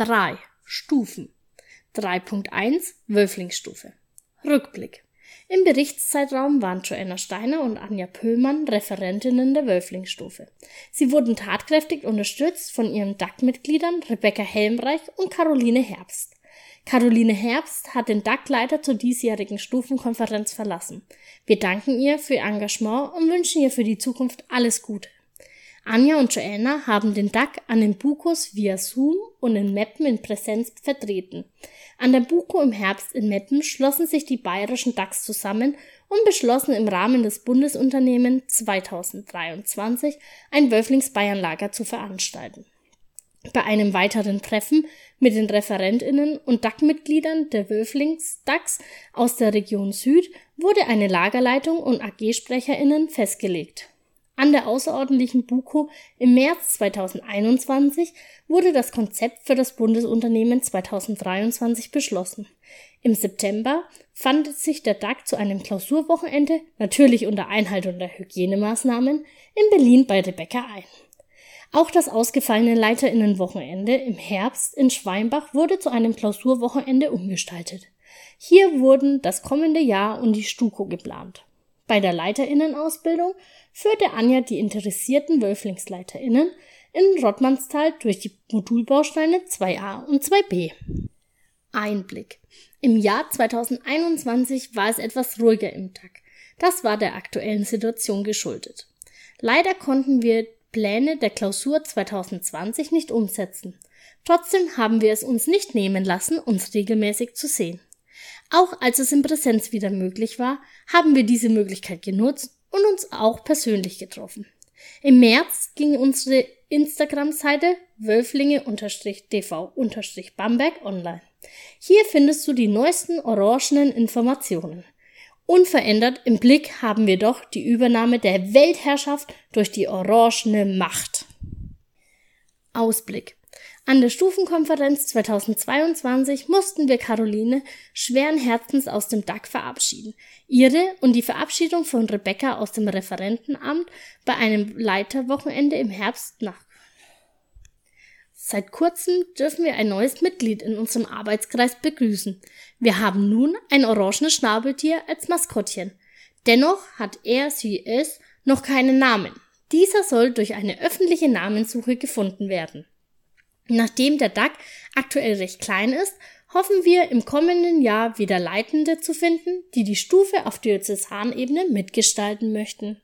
3. Stufen 3.1 Wölflingsstufe Rückblick im Berichtszeitraum waren Joanna Steiner und Anja Pöllmann Referentinnen der Wölflingsstufe. Sie wurden tatkräftig unterstützt von ihren DAC-Mitgliedern Rebecca Helmreich und Caroline Herbst. Caroline Herbst hat den DAC-Leiter zur diesjährigen Stufenkonferenz verlassen. Wir danken ihr für ihr Engagement und wünschen ihr für die Zukunft alles Gute. Anja und Joanna haben den DAC an den Bukos via Zoom und in Meppen in Präsenz vertreten. An der Buko im Herbst in Meppen schlossen sich die bayerischen DACs zusammen und beschlossen im Rahmen des Bundesunternehmen 2023 ein Wölflings-Bayern-Lager zu veranstalten. Bei einem weiteren Treffen mit den ReferentInnen und DAC-Mitgliedern der Wölflings-DACs aus der Region Süd wurde eine Lagerleitung und AG-SprecherInnen festgelegt. An der außerordentlichen BUKO im März 2021 wurde das Konzept für das Bundesunternehmen 2023 beschlossen. Im September fand sich der DAG zu einem Klausurwochenende, natürlich unter Einhaltung der Hygienemaßnahmen, in Berlin bei Rebecca ein. Auch das ausgefallene Leiterinnenwochenende im Herbst in Schweinbach wurde zu einem Klausurwochenende umgestaltet. Hier wurden das kommende Jahr und die Stuko geplant. Bei der Leiterinnenausbildung führte Anja die interessierten Wölflingsleiterinnen in Rottmannsthal durch die Modulbausteine 2a und 2b. Einblick. Im Jahr 2021 war es etwas ruhiger im Tag. Das war der aktuellen Situation geschuldet. Leider konnten wir Pläne der Klausur 2020 nicht umsetzen. Trotzdem haben wir es uns nicht nehmen lassen, uns regelmäßig zu sehen. Auch als es in Präsenz wieder möglich war, haben wir diese Möglichkeit genutzt und uns auch persönlich getroffen. Im März ging unsere Instagram-Seite wölflinge-dv-bamberg online. Hier findest du die neuesten orangenen Informationen. Unverändert im Blick haben wir doch die Übernahme der Weltherrschaft durch die orangene Macht. Ausblick. An der Stufenkonferenz 2022 mussten wir Caroline schweren Herzens aus dem DAC verabschieden. Ihre und die Verabschiedung von Rebecca aus dem Referentenamt bei einem Leiterwochenende im Herbst nach. Seit kurzem dürfen wir ein neues Mitglied in unserem Arbeitskreis begrüßen. Wir haben nun ein orangenes Schnabeltier als Maskottchen. Dennoch hat er, sie, es noch keinen Namen. Dieser soll durch eine öffentliche Namenssuche gefunden werden. Nachdem der DAC aktuell recht klein ist, hoffen wir im kommenden Jahr wieder Leitende zu finden, die die Stufe auf Diözesanebene mitgestalten möchten.